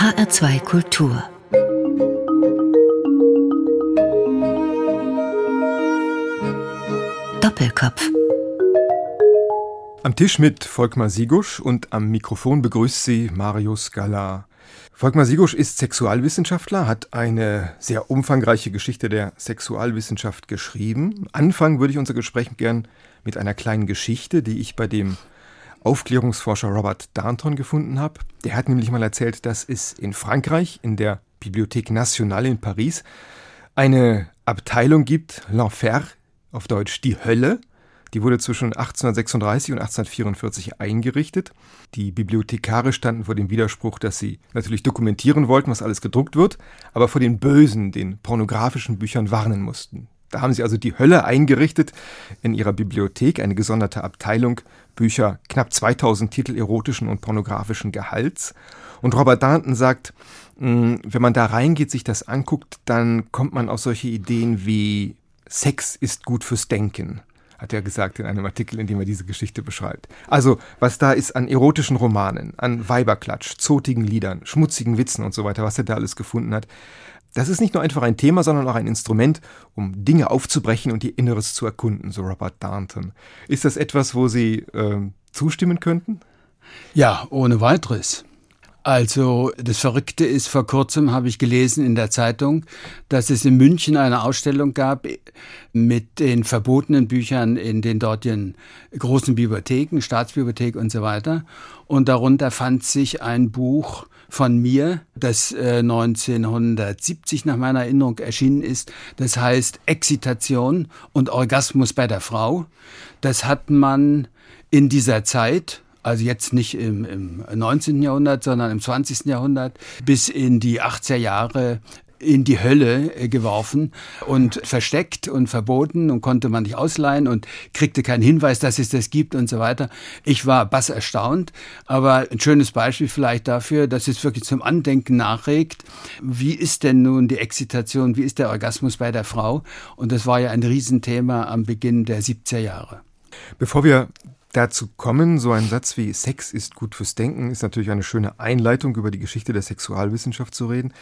HR2 Kultur Doppelkopf Am Tisch mit Volkmar Sigusch und am Mikrofon begrüßt sie Marius Galar. Volkmar Sigusch ist Sexualwissenschaftler, hat eine sehr umfangreiche Geschichte der Sexualwissenschaft geschrieben. Anfangen würde ich unser Gespräch gern mit einer kleinen Geschichte, die ich bei dem Aufklärungsforscher Robert Darnton gefunden habe. Der hat nämlich mal erzählt, dass es in Frankreich, in der Bibliothèque Nationale in Paris, eine Abteilung gibt, l'Enfer, auf Deutsch die Hölle. Die wurde zwischen 1836 und 1844 eingerichtet. Die Bibliothekare standen vor dem Widerspruch, dass sie natürlich dokumentieren wollten, was alles gedruckt wird, aber vor den bösen, den pornografischen Büchern warnen mussten. Da haben sie also die Hölle eingerichtet in ihrer Bibliothek, eine gesonderte Abteilung, Bücher, knapp 2000 Titel erotischen und pornografischen Gehalts. Und Robert Darnton sagt, mm, wenn man da reingeht, sich das anguckt, dann kommt man auf solche Ideen wie Sex ist gut fürs Denken, hat er gesagt in einem Artikel, in dem er diese Geschichte beschreibt. Also, was da ist an erotischen Romanen, an Weiberklatsch, zotigen Liedern, schmutzigen Witzen und so weiter, was er da alles gefunden hat, das ist nicht nur einfach ein Thema, sondern auch ein Instrument, um Dinge aufzubrechen und ihr Inneres zu erkunden, so Robert Darnton. Ist das etwas, wo Sie äh, zustimmen könnten? Ja, ohne weiteres. Also das Verrückte ist, vor kurzem habe ich gelesen in der Zeitung, dass es in München eine Ausstellung gab mit den verbotenen Büchern in den dortigen großen Bibliotheken, Staatsbibliothek und so weiter. Und darunter fand sich ein Buch von mir, das äh, 1970 nach meiner Erinnerung erschienen ist. Das heißt Exzitation und Orgasmus bei der Frau. Das hat man in dieser Zeit also jetzt nicht im, im 19. Jahrhundert, sondern im 20. Jahrhundert, bis in die 80er Jahre in die Hölle äh, geworfen und versteckt und verboten und konnte man nicht ausleihen und kriegte keinen Hinweis, dass es das gibt und so weiter. Ich war bass erstaunt, aber ein schönes Beispiel vielleicht dafür, dass es wirklich zum Andenken nachregt. Wie ist denn nun die Exzitation, wie ist der Orgasmus bei der Frau? Und das war ja ein Riesenthema am Beginn der 70er Jahre. Bevor wir dazu kommen. So ein Satz wie Sex ist gut fürs Denken ist natürlich eine schöne Einleitung, über die Geschichte der Sexualwissenschaft zu reden.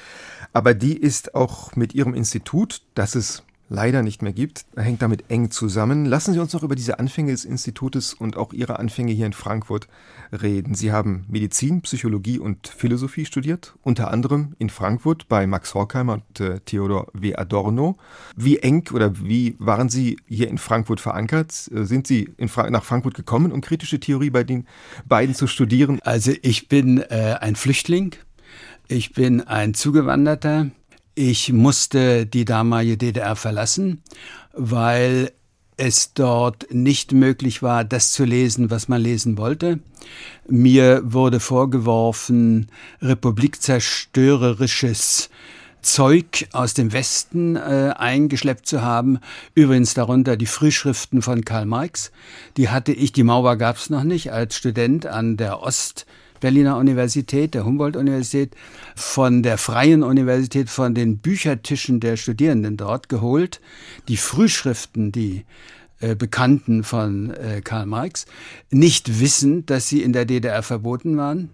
Aber die ist auch mit Ihrem Institut, das es leider nicht mehr gibt, hängt damit eng zusammen. Lassen Sie uns noch über diese Anfänge des Institutes und auch Ihre Anfänge hier in Frankfurt reden. Sie haben Medizin, Psychologie und Philosophie studiert, unter anderem in Frankfurt bei Max Horkheimer und äh, Theodor W. Adorno. Wie eng oder wie waren Sie hier in Frankfurt verankert? Äh, sind Sie Fra nach Frankfurt gekommen, um kritische Theorie bei den beiden zu studieren? Also ich bin äh, ein Flüchtling. Ich bin ein Zugewanderter. Ich musste die damalige DDR verlassen, weil es dort nicht möglich war, das zu lesen, was man lesen wollte. Mir wurde vorgeworfen, republikzerstörerisches Zeug aus dem Westen äh, eingeschleppt zu haben. Übrigens darunter die Frühschriften von Karl Marx. Die hatte ich, die Mauer gab es noch nicht, als Student an der Ost Berliner Universität, der Humboldt-Universität, von der Freien Universität, von den Büchertischen der Studierenden dort geholt, die Frühschriften, die äh, Bekannten von äh, Karl Marx, nicht wissend, dass sie in der DDR verboten waren,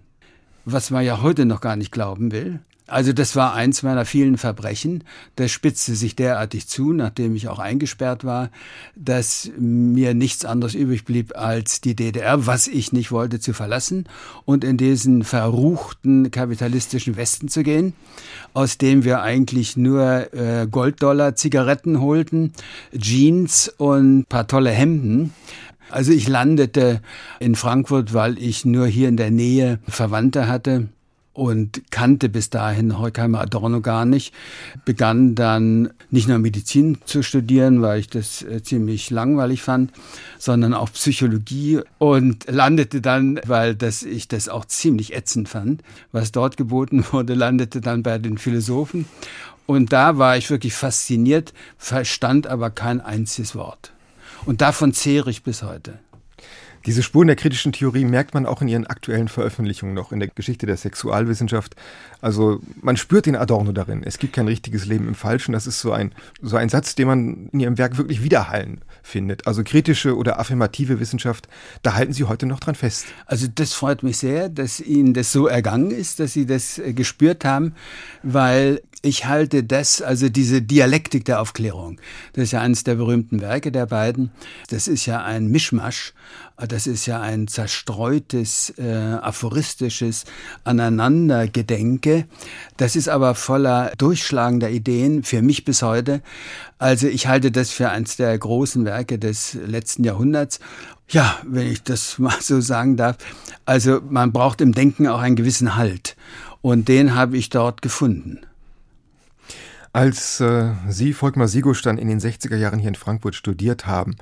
was man ja heute noch gar nicht glauben will. Also das war eins meiner vielen Verbrechen. Das spitzte sich derartig zu, nachdem ich auch eingesperrt war, dass mir nichts anderes übrig blieb, als die DDR, was ich nicht wollte, zu verlassen und in diesen verruchten kapitalistischen Westen zu gehen, aus dem wir eigentlich nur äh, Golddollar, Zigaretten holten, Jeans und paar tolle Hemden. Also ich landete in Frankfurt, weil ich nur hier in der Nähe Verwandte hatte und kannte bis dahin Horkheimer Adorno gar nicht. Begann dann nicht nur Medizin zu studieren, weil ich das äh, ziemlich langweilig fand, sondern auch Psychologie und landete dann, weil das, ich das auch ziemlich ätzend fand, was dort geboten wurde, landete dann bei den Philosophen. Und da war ich wirklich fasziniert, verstand aber kein einziges Wort. Und davon zehre ich bis heute. Diese Spuren der kritischen Theorie merkt man auch in ihren aktuellen Veröffentlichungen noch in der Geschichte der Sexualwissenschaft. Also man spürt den Adorno darin. Es gibt kein richtiges Leben im Falschen. Das ist so ein, so ein Satz, den man in ihrem Werk wirklich widerhallen findet. Also kritische oder affirmative Wissenschaft, da halten Sie heute noch dran fest. Also das freut mich sehr, dass Ihnen das so ergangen ist, dass Sie das äh, gespürt haben, weil ich halte das, also diese Dialektik der Aufklärung, das ist ja eines der berühmten Werke der beiden, das ist ja ein Mischmasch, das ist ja ein zerstreutes, äh, aphoristisches Aneinandergedenke, das ist aber voller durchschlagender Ideen, für mich bis heute. Also ich halte das für eines der großen Werke des letzten Jahrhunderts ja, wenn ich das mal so sagen darf. Also man braucht im Denken auch einen gewissen Halt. Und den habe ich dort gefunden. Als äh, Sie, Volkmar dann in den 60er Jahren hier in Frankfurt studiert haben,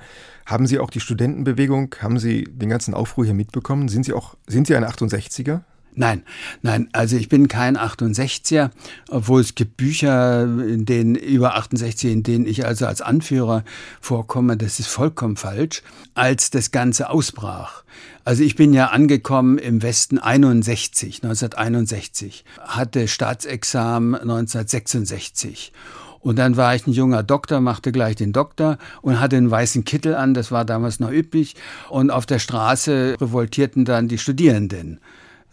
haben Sie auch die Studentenbewegung, haben Sie den ganzen Aufruhr hier mitbekommen? Sind Sie auch, sind Sie ein 68er? Nein, nein, also ich bin kein 68er, obwohl es gibt Bücher, in denen über 68, in denen ich also als Anführer vorkomme. Das ist vollkommen falsch. Als das Ganze ausbrach, also ich bin ja angekommen im Westen 61, 1961, hatte Staatsexamen 1966. Und dann war ich ein junger Doktor, machte gleich den Doktor und hatte einen weißen Kittel an, das war damals noch üblich. Und auf der Straße revoltierten dann die Studierenden.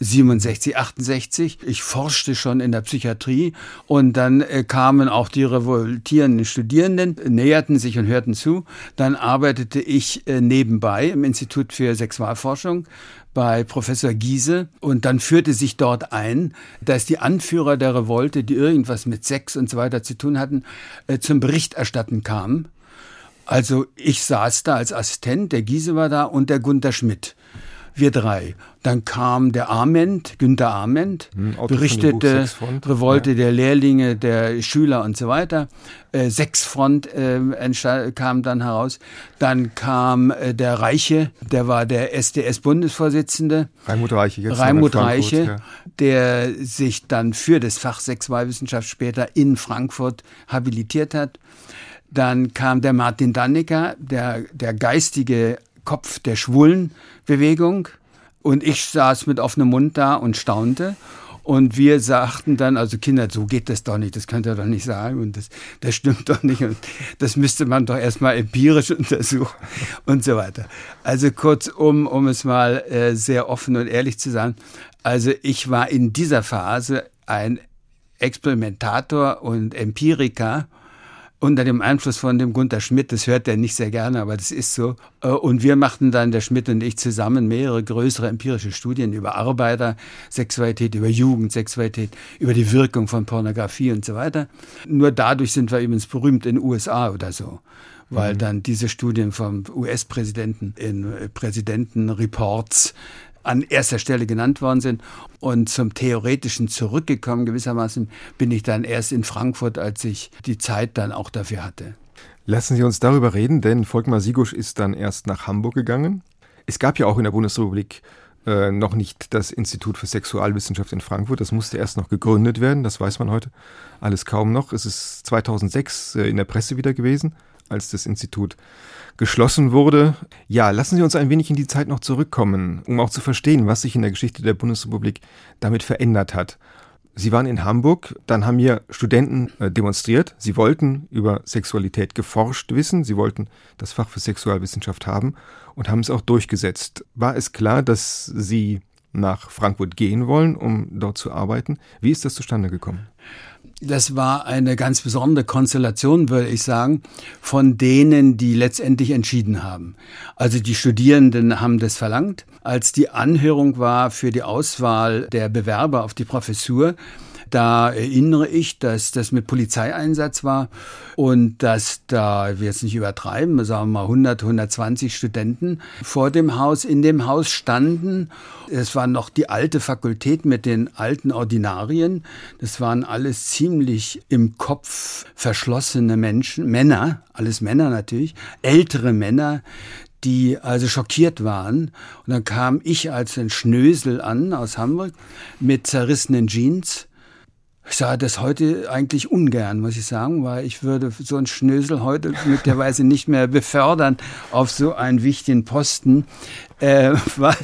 67, 68. Ich forschte schon in der Psychiatrie und dann äh, kamen auch die revoltierenden Studierenden, näherten sich und hörten zu. Dann arbeitete ich äh, nebenbei im Institut für Sexualforschung bei Professor Giese und dann führte sich dort ein, dass die Anführer der Revolte, die irgendwas mit Sex und so weiter zu tun hatten, äh, zum Bericht erstatten kamen. Also ich saß da als Assistent, der Giese war da und der Gunther Schmidt wir drei. Dann kam der Arment, Günter Arment, hm, berichtete Revolte ja. der Lehrlinge, der Schüler und so weiter. Äh, Sechsfront äh, kam dann heraus. Dann kam äh, der Reiche, der war der SDS-Bundesvorsitzende. Raimund Reiche, jetzt Raimund Reiche, ja. der sich dann für das Fach Sexualwissenschaft später in Frankfurt habilitiert hat. Dann kam der Martin Dannecker, der, der geistige Kopf der Schwulenbewegung. Und ich saß mit offenem Mund da und staunte. Und wir sagten dann, also Kinder, so geht das doch nicht, das könnt ihr doch nicht sagen und das, das stimmt doch nicht und das müsste man doch erstmal empirisch untersuchen und so weiter. Also kurzum, um es mal äh, sehr offen und ehrlich zu sagen, also ich war in dieser Phase ein Experimentator und Empiriker unter dem Einfluss von dem Gunter Schmidt, das hört er nicht sehr gerne, aber das ist so. Äh, und wir machten dann, der Schmidt und ich zusammen, mehrere größere empirische Studien über Arbeitersexualität, über Jugendsexualität, über die Wirkung von Pornografie und so weiter. Nur dadurch sind wir übrigens berühmt in den USA oder so weil mhm. dann diese Studien vom US-Präsidenten in äh, Präsidentenreports an erster Stelle genannt worden sind. Und zum Theoretischen zurückgekommen gewissermaßen bin ich dann erst in Frankfurt, als ich die Zeit dann auch dafür hatte. Lassen Sie uns darüber reden, denn Volkmar Sigusch ist dann erst nach Hamburg gegangen. Es gab ja auch in der Bundesrepublik äh, noch nicht das Institut für Sexualwissenschaft in Frankfurt. Das musste erst noch gegründet werden, das weiß man heute alles kaum noch. Es ist 2006 äh, in der Presse wieder gewesen, als das Institut geschlossen wurde. Ja, lassen Sie uns ein wenig in die Zeit noch zurückkommen, um auch zu verstehen, was sich in der Geschichte der Bundesrepublik damit verändert hat. Sie waren in Hamburg, dann haben hier Studenten äh, demonstriert. Sie wollten über Sexualität geforscht wissen, sie wollten das Fach für Sexualwissenschaft haben und haben es auch durchgesetzt. War es klar, dass Sie nach Frankfurt gehen wollen, um dort zu arbeiten? Wie ist das zustande gekommen? Das war eine ganz besondere Konstellation, würde ich sagen, von denen, die letztendlich entschieden haben. Also die Studierenden haben das verlangt. Als die Anhörung war für die Auswahl der Bewerber auf die Professur, da erinnere ich, dass das mit Polizeieinsatz war und dass da, will jetzt nicht übertreiben, sagen wir mal 100, 120 Studenten vor dem Haus, in dem Haus standen. Es war noch die alte Fakultät mit den alten Ordinarien. Das waren alles ziemlich im Kopf verschlossene Menschen, Männer, alles Männer natürlich, ältere Männer, die also schockiert waren. Und dann kam ich als ein Schnösel an aus Hamburg mit zerrissenen Jeans ich sage das heute eigentlich ungern, muss ich sagen, weil ich würde so einen Schnösel heute möglicherweise nicht mehr befördern auf so einen wichtigen Posten. Äh, war,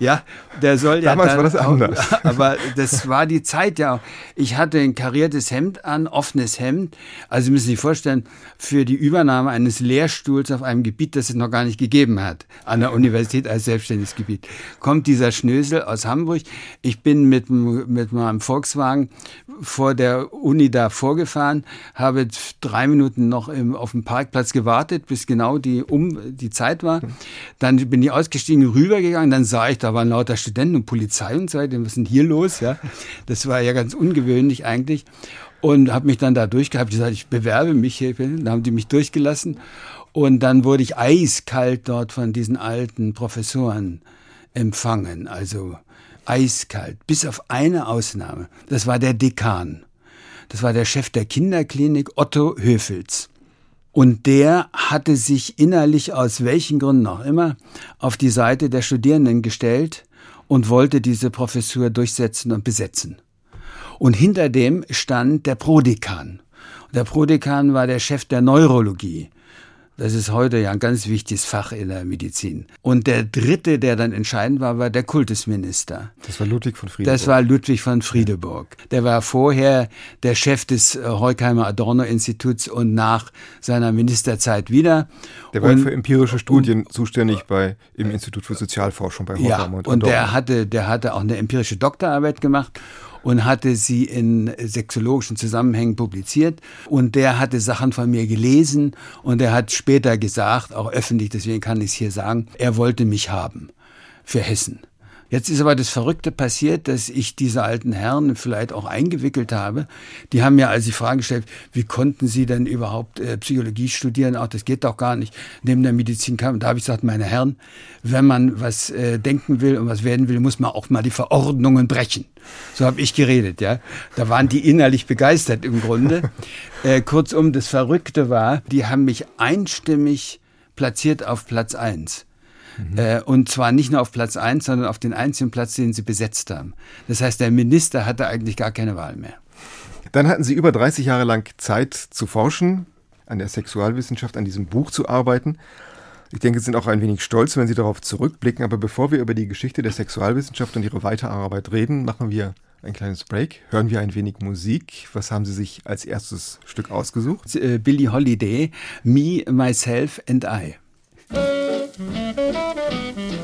ja, der soll ja. Damals dann, war das anders. Aber das war die Zeit ja. Ich hatte ein kariertes Hemd an, offenes Hemd. Also Sie müssen sich vorstellen, für die Übernahme eines Lehrstuhls auf einem Gebiet, das es noch gar nicht gegeben hat, an der Universität als selbstständiges Gebiet, kommt dieser Schnösel aus Hamburg. Ich bin mit, mit meinem Volkswagen vor der Uni da vorgefahren, habe drei Minuten noch im, auf dem Parkplatz gewartet, bis genau die, um, die Zeit war. Dann bin ich ausgestiegen, rübergegangen, dann sah ich, da waren lauter Studenten und Polizei und so weiter. Was ist denn hier los? Ja, das war ja ganz ungewöhnlich eigentlich. Und habe mich dann da durchgehabt, gesagt, ich bewerbe mich hier. Dann haben die mich durchgelassen. Und dann wurde ich eiskalt dort von diesen alten Professoren empfangen. Also eiskalt, bis auf eine Ausnahme. Das war der Dekan. Das war der Chef der Kinderklinik Otto Höfels. Und der hatte sich innerlich aus welchen Gründen auch immer auf die Seite der Studierenden gestellt und wollte diese Professur durchsetzen und besetzen. Und hinter dem stand der Prodekan. Der Prodekan war der Chef der Neurologie. Das ist heute ja ein ganz wichtiges Fach in der Medizin. Und der dritte, der dann entscheidend war, war der Kultusminister. Das war Ludwig von Friedeburg. Das war Ludwig von Friedeburg. Der war vorher der Chef des äh, Heukheimer Adorno-Instituts und nach seiner Ministerzeit wieder. Der war und, für empirische Studien und, zuständig bei, im Institut für Sozialforschung bei Horkheimer ja, und Adorno. Und der hatte, der hatte auch eine empirische Doktorarbeit gemacht und hatte sie in sexologischen Zusammenhängen publiziert. Und der hatte Sachen von mir gelesen und er hat später gesagt, auch öffentlich, deswegen kann ich es hier sagen, er wollte mich haben für Hessen. Jetzt ist aber das Verrückte passiert, dass ich diese alten Herren vielleicht auch eingewickelt habe. Die haben mir also die Frage gestellt, wie konnten sie denn überhaupt äh, Psychologie studieren? Auch das geht doch gar nicht. Neben der Medizin kam. Da habe ich gesagt, meine Herren, wenn man was äh, denken will und was werden will, muss man auch mal die Verordnungen brechen. So habe ich geredet, ja. Da waren die innerlich begeistert im Grunde. äh, kurzum, das Verrückte war, die haben mich einstimmig platziert auf Platz eins. Mhm. Äh, und zwar nicht nur auf Platz eins, sondern auf den einzigen Platz, den sie besetzt haben. Das heißt, der Minister hatte eigentlich gar keine Wahl mehr. Dann hatten Sie über 30 Jahre lang Zeit zu forschen, an der Sexualwissenschaft, an diesem Buch zu arbeiten. Ich denke, Sie sind auch ein wenig stolz, wenn Sie darauf zurückblicken. Aber bevor wir über die Geschichte der Sexualwissenschaft und Ihre Weiterarbeit reden, machen wir ein kleines Break. Hören wir ein wenig Musik. Was haben Sie sich als erstes Stück ausgesucht? Äh, Billie Holiday, Me, Myself and I. Thank you.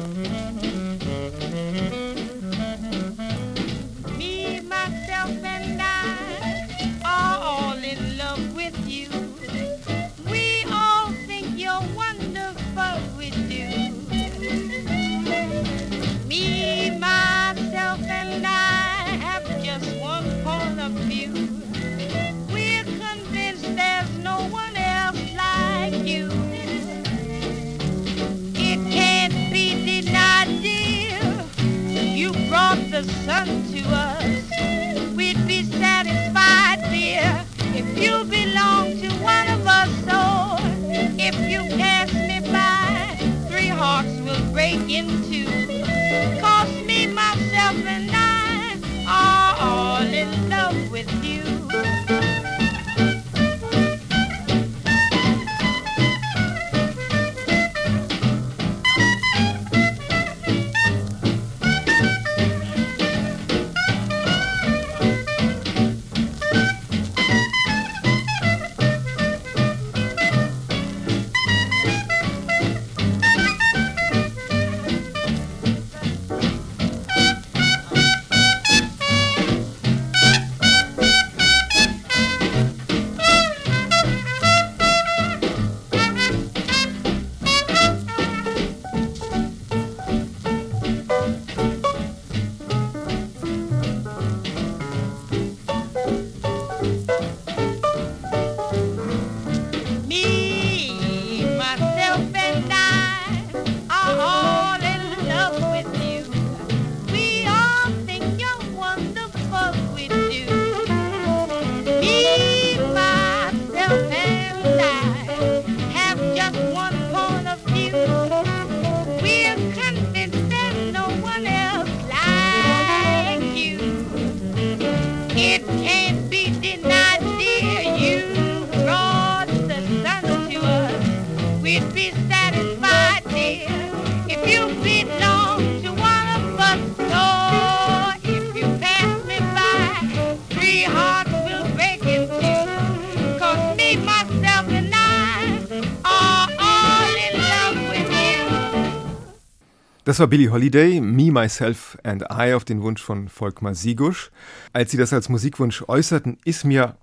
Das war Billie Holiday, Me, Myself and I auf den Wunsch von Volkmar Sigusch. Als Sie das als Musikwunsch äußerten, ist mir,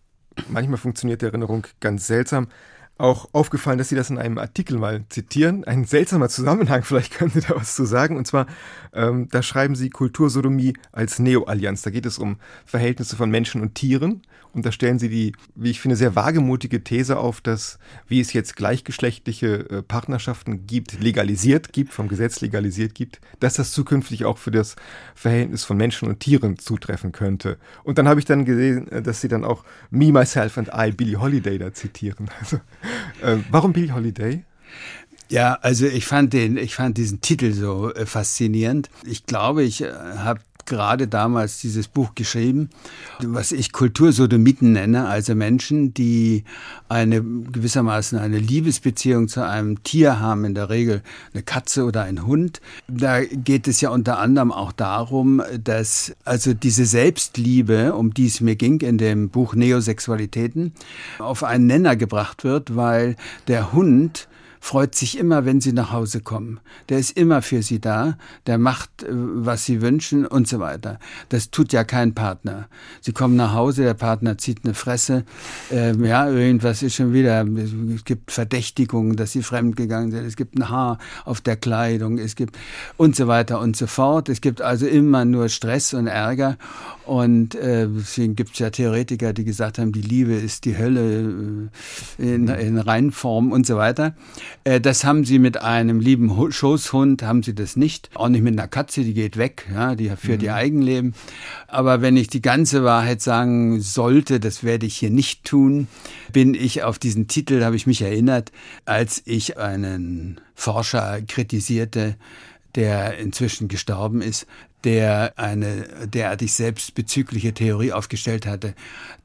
manchmal funktioniert die Erinnerung ganz seltsam, auch aufgefallen, dass Sie das in einem Artikel mal zitieren. Ein seltsamer Zusammenhang, vielleicht können Sie da was zu sagen. Und zwar, ähm, da schreiben Sie Kultursodomie als Neo-Allianz. Da geht es um Verhältnisse von Menschen und Tieren. Und da stellen Sie die, wie ich finde, sehr wagemutige These auf, dass, wie es jetzt gleichgeschlechtliche äh, Partnerschaften gibt, legalisiert gibt, vom Gesetz legalisiert gibt, dass das zukünftig auch für das Verhältnis von Menschen und Tieren zutreffen könnte. Und dann habe ich dann gesehen, äh, dass Sie dann auch Me, Myself and I, Billie Holiday da zitieren. Also, äh, warum Billie Holiday? Ja, also ich fand den, ich fand diesen Titel so äh, faszinierend. Ich glaube, ich äh, habe gerade damals dieses Buch geschrieben, was ich Kultursodomiten nenne, also Menschen, die eine gewissermaßen eine Liebesbeziehung zu einem Tier haben, in der Regel eine Katze oder ein Hund. Da geht es ja unter anderem auch darum, dass also diese Selbstliebe, um die es mir ging in dem Buch Neosexualitäten, auf einen Nenner gebracht wird, weil der Hund freut sich immer, wenn sie nach Hause kommen. Der ist immer für sie da, der macht, äh, was sie wünschen und so weiter. Das tut ja kein Partner. Sie kommen nach Hause, der Partner zieht eine Fresse, äh, ja, irgendwas ist schon wieder, es gibt Verdächtigungen, dass sie fremdgegangen sind, es gibt ein Haar auf der Kleidung, es gibt und so weiter und so fort. Es gibt also immer nur Stress und Ärger und äh, deswegen gibt es ja Theoretiker, die gesagt haben, die Liebe ist die Hölle äh, in, in Reinform und so weiter. Äh, das haben sie mit einem lieben Schoßhund, haben sie das nicht. Auch nicht mit einer Katze, die geht weg, ja, die führt mhm. ihr Eigenleben. Aber wenn ich die ganze Wahrheit sagen sollte, das werde ich hier nicht tun, bin ich auf diesen Titel, habe ich mich erinnert, als ich einen Forscher kritisierte, der inzwischen gestorben ist, der eine derartig selbstbezügliche Theorie aufgestellt hatte,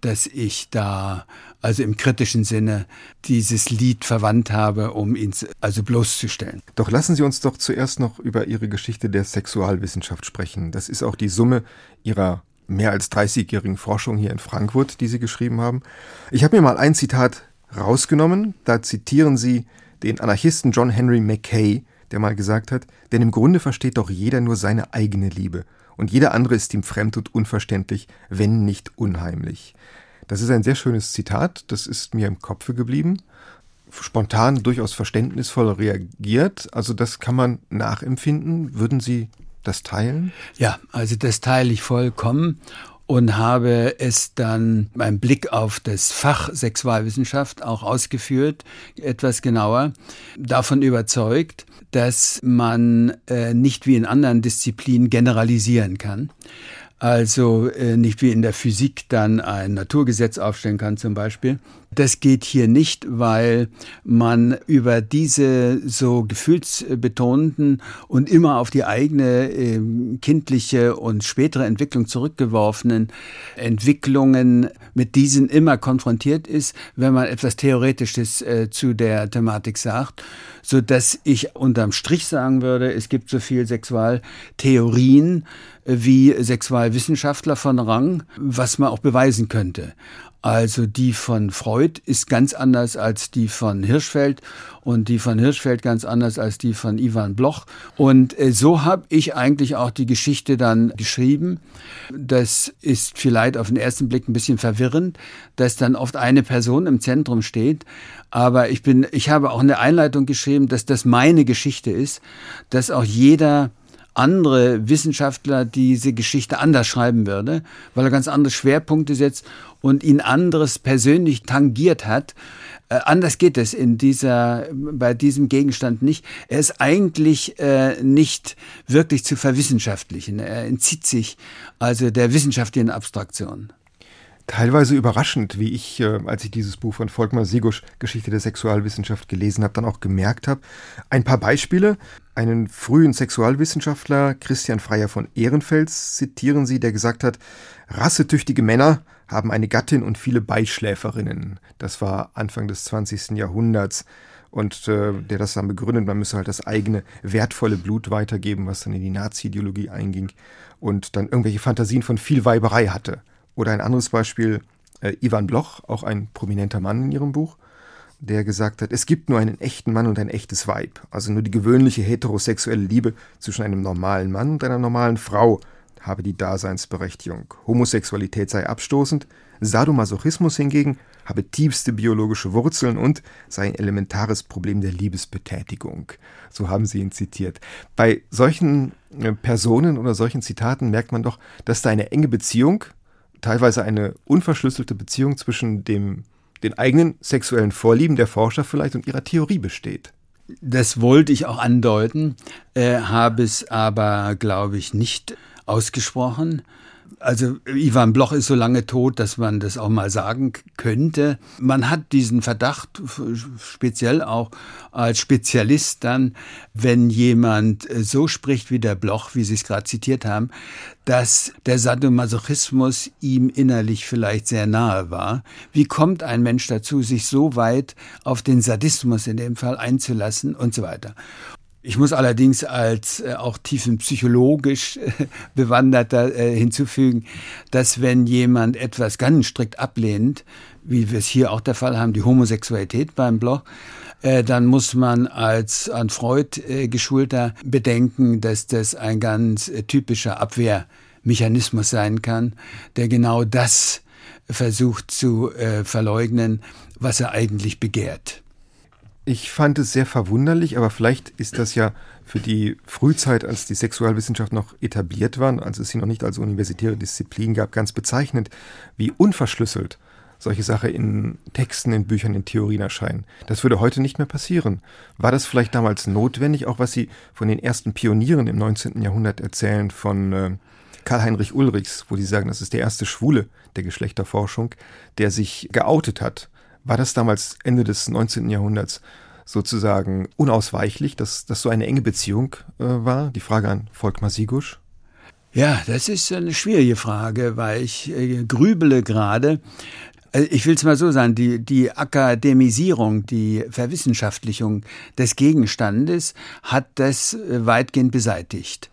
dass ich da also im kritischen Sinne dieses Lied verwandt habe, um ihn also bloßzustellen. Doch lassen Sie uns doch zuerst noch über Ihre Geschichte der Sexualwissenschaft sprechen. Das ist auch die Summe Ihrer mehr als 30-jährigen Forschung hier in Frankfurt, die Sie geschrieben haben. Ich habe mir mal ein Zitat rausgenommen, da zitieren Sie den Anarchisten John Henry Mackay, der mal gesagt hat, denn im Grunde versteht doch jeder nur seine eigene Liebe, und jeder andere ist ihm fremd und unverständlich, wenn nicht unheimlich. Das ist ein sehr schönes Zitat, das ist mir im Kopfe geblieben. Spontan, durchaus verständnisvoll reagiert. Also das kann man nachempfinden. Würden Sie das teilen? Ja, also das teile ich vollkommen und habe es dann beim Blick auf das Fach Sexualwissenschaft auch ausgeführt, etwas genauer, davon überzeugt, dass man äh, nicht wie in anderen Disziplinen generalisieren kann. Also äh, nicht wie in der Physik dann ein Naturgesetz aufstellen kann zum Beispiel. Das geht hier nicht, weil man über diese so gefühlsbetonten und immer auf die eigene äh, kindliche und spätere Entwicklung zurückgeworfenen Entwicklungen mit diesen immer konfrontiert ist, wenn man etwas Theoretisches äh, zu der Thematik sagt, so dass ich unterm Strich sagen würde, es gibt so viel Sexualtheorien, wie Sexualwissenschaftler von Rang, was man auch beweisen könnte. Also die von Freud ist ganz anders als die von Hirschfeld und die von Hirschfeld ganz anders als die von Ivan Bloch. Und äh, so habe ich eigentlich auch die Geschichte dann geschrieben. Das ist vielleicht auf den ersten Blick ein bisschen verwirrend, dass dann oft eine Person im Zentrum steht. Aber ich bin, ich habe auch eine Einleitung geschrieben, dass das meine Geschichte ist, dass auch jeder andere Wissenschaftler diese Geschichte anders schreiben würde, weil er ganz andere Schwerpunkte setzt und ihn anderes persönlich tangiert hat. Äh, anders geht es in dieser, bei diesem Gegenstand nicht. Er ist eigentlich äh, nicht wirklich zu verwissenschaftlichen. Er entzieht sich also der wissenschaftlichen Abstraktion teilweise überraschend, wie ich, äh, als ich dieses Buch von Volkmar Sigusch, Geschichte der Sexualwissenschaft, gelesen habe, dann auch gemerkt habe. Ein paar Beispiele. Einen frühen Sexualwissenschaftler, Christian Freier von Ehrenfels, zitieren Sie, der gesagt hat, rassetüchtige Männer haben eine Gattin und viele Beischläferinnen. Das war Anfang des 20. Jahrhunderts. Und äh, der das dann begründet, man müsse halt das eigene wertvolle Blut weitergeben, was dann in die Nazi-Ideologie einging und dann irgendwelche Fantasien von viel Weiberei hatte. Oder ein anderes Beispiel, äh, Ivan Bloch, auch ein prominenter Mann in ihrem Buch. der gesagt hat, es gibt nur einen echten Mann und ein echtes Weib, also nur die gewöhnliche heterosexuelle Liebe zwischen einem normalen Mann und einer normalen Frau habe die Daseinsberechtigung. Homosexualität sei abstoßend, Sadomasochismus hingegen habe tiefste biologische Wurzeln und sei ein elementares Problem der Liebesbetätigung. So haben sie ihn zitiert. Bei solchen äh, Personen oder solchen Zitaten merkt man doch, dass da eine enge Beziehung, teilweise eine unverschlüsselte Beziehung zwischen dem, den eigenen sexuellen Vorlieben der Forscher vielleicht und ihrer Theorie besteht. Das wollte ich auch andeuten, äh, habe es aber, glaube ich, nicht ausgesprochen. Also Ivan Bloch ist so lange tot, dass man das auch mal sagen könnte. Man hat diesen Verdacht speziell auch als Spezialist dann, wenn jemand so spricht wie der Bloch, wie Sie es gerade zitiert haben, dass der Sadomasochismus ihm innerlich vielleicht sehr nahe war. Wie kommt ein Mensch dazu, sich so weit auf den Sadismus in dem Fall einzulassen und so weiter? Ich muss allerdings als äh, auch tiefenpsychologisch äh, bewanderter äh, hinzufügen, dass wenn jemand etwas ganz strikt ablehnt, wie wir es hier auch der Fall haben, die Homosexualität beim Bloch, äh, dann muss man als an Freud äh, geschulter bedenken, dass das ein ganz äh, typischer Abwehrmechanismus sein kann, der genau das versucht zu verleugnen, was er eigentlich begehrt. Ich fand es sehr verwunderlich, aber vielleicht ist das ja für die Frühzeit, als die Sexualwissenschaft noch etabliert war, als es sie noch nicht als universitäre Disziplin gab, ganz bezeichnend, wie unverschlüsselt solche Sachen in Texten, in Büchern, in Theorien erscheinen. Das würde heute nicht mehr passieren. War das vielleicht damals notwendig, auch was Sie von den ersten Pionieren im 19. Jahrhundert erzählen, von äh, Karl-Heinrich Ulrichs, wo Sie sagen, das ist der erste Schwule der Geschlechterforschung, der sich geoutet hat war das damals Ende des 19. Jahrhunderts sozusagen unausweichlich, dass das so eine enge Beziehung äh, war? Die Frage an Volkmar Sigusch. Ja, das ist eine schwierige Frage, weil ich äh, grübele gerade. Äh, ich will es mal so sagen, die, die Akademisierung, die Verwissenschaftlichung des Gegenstandes hat das äh, weitgehend beseitigt.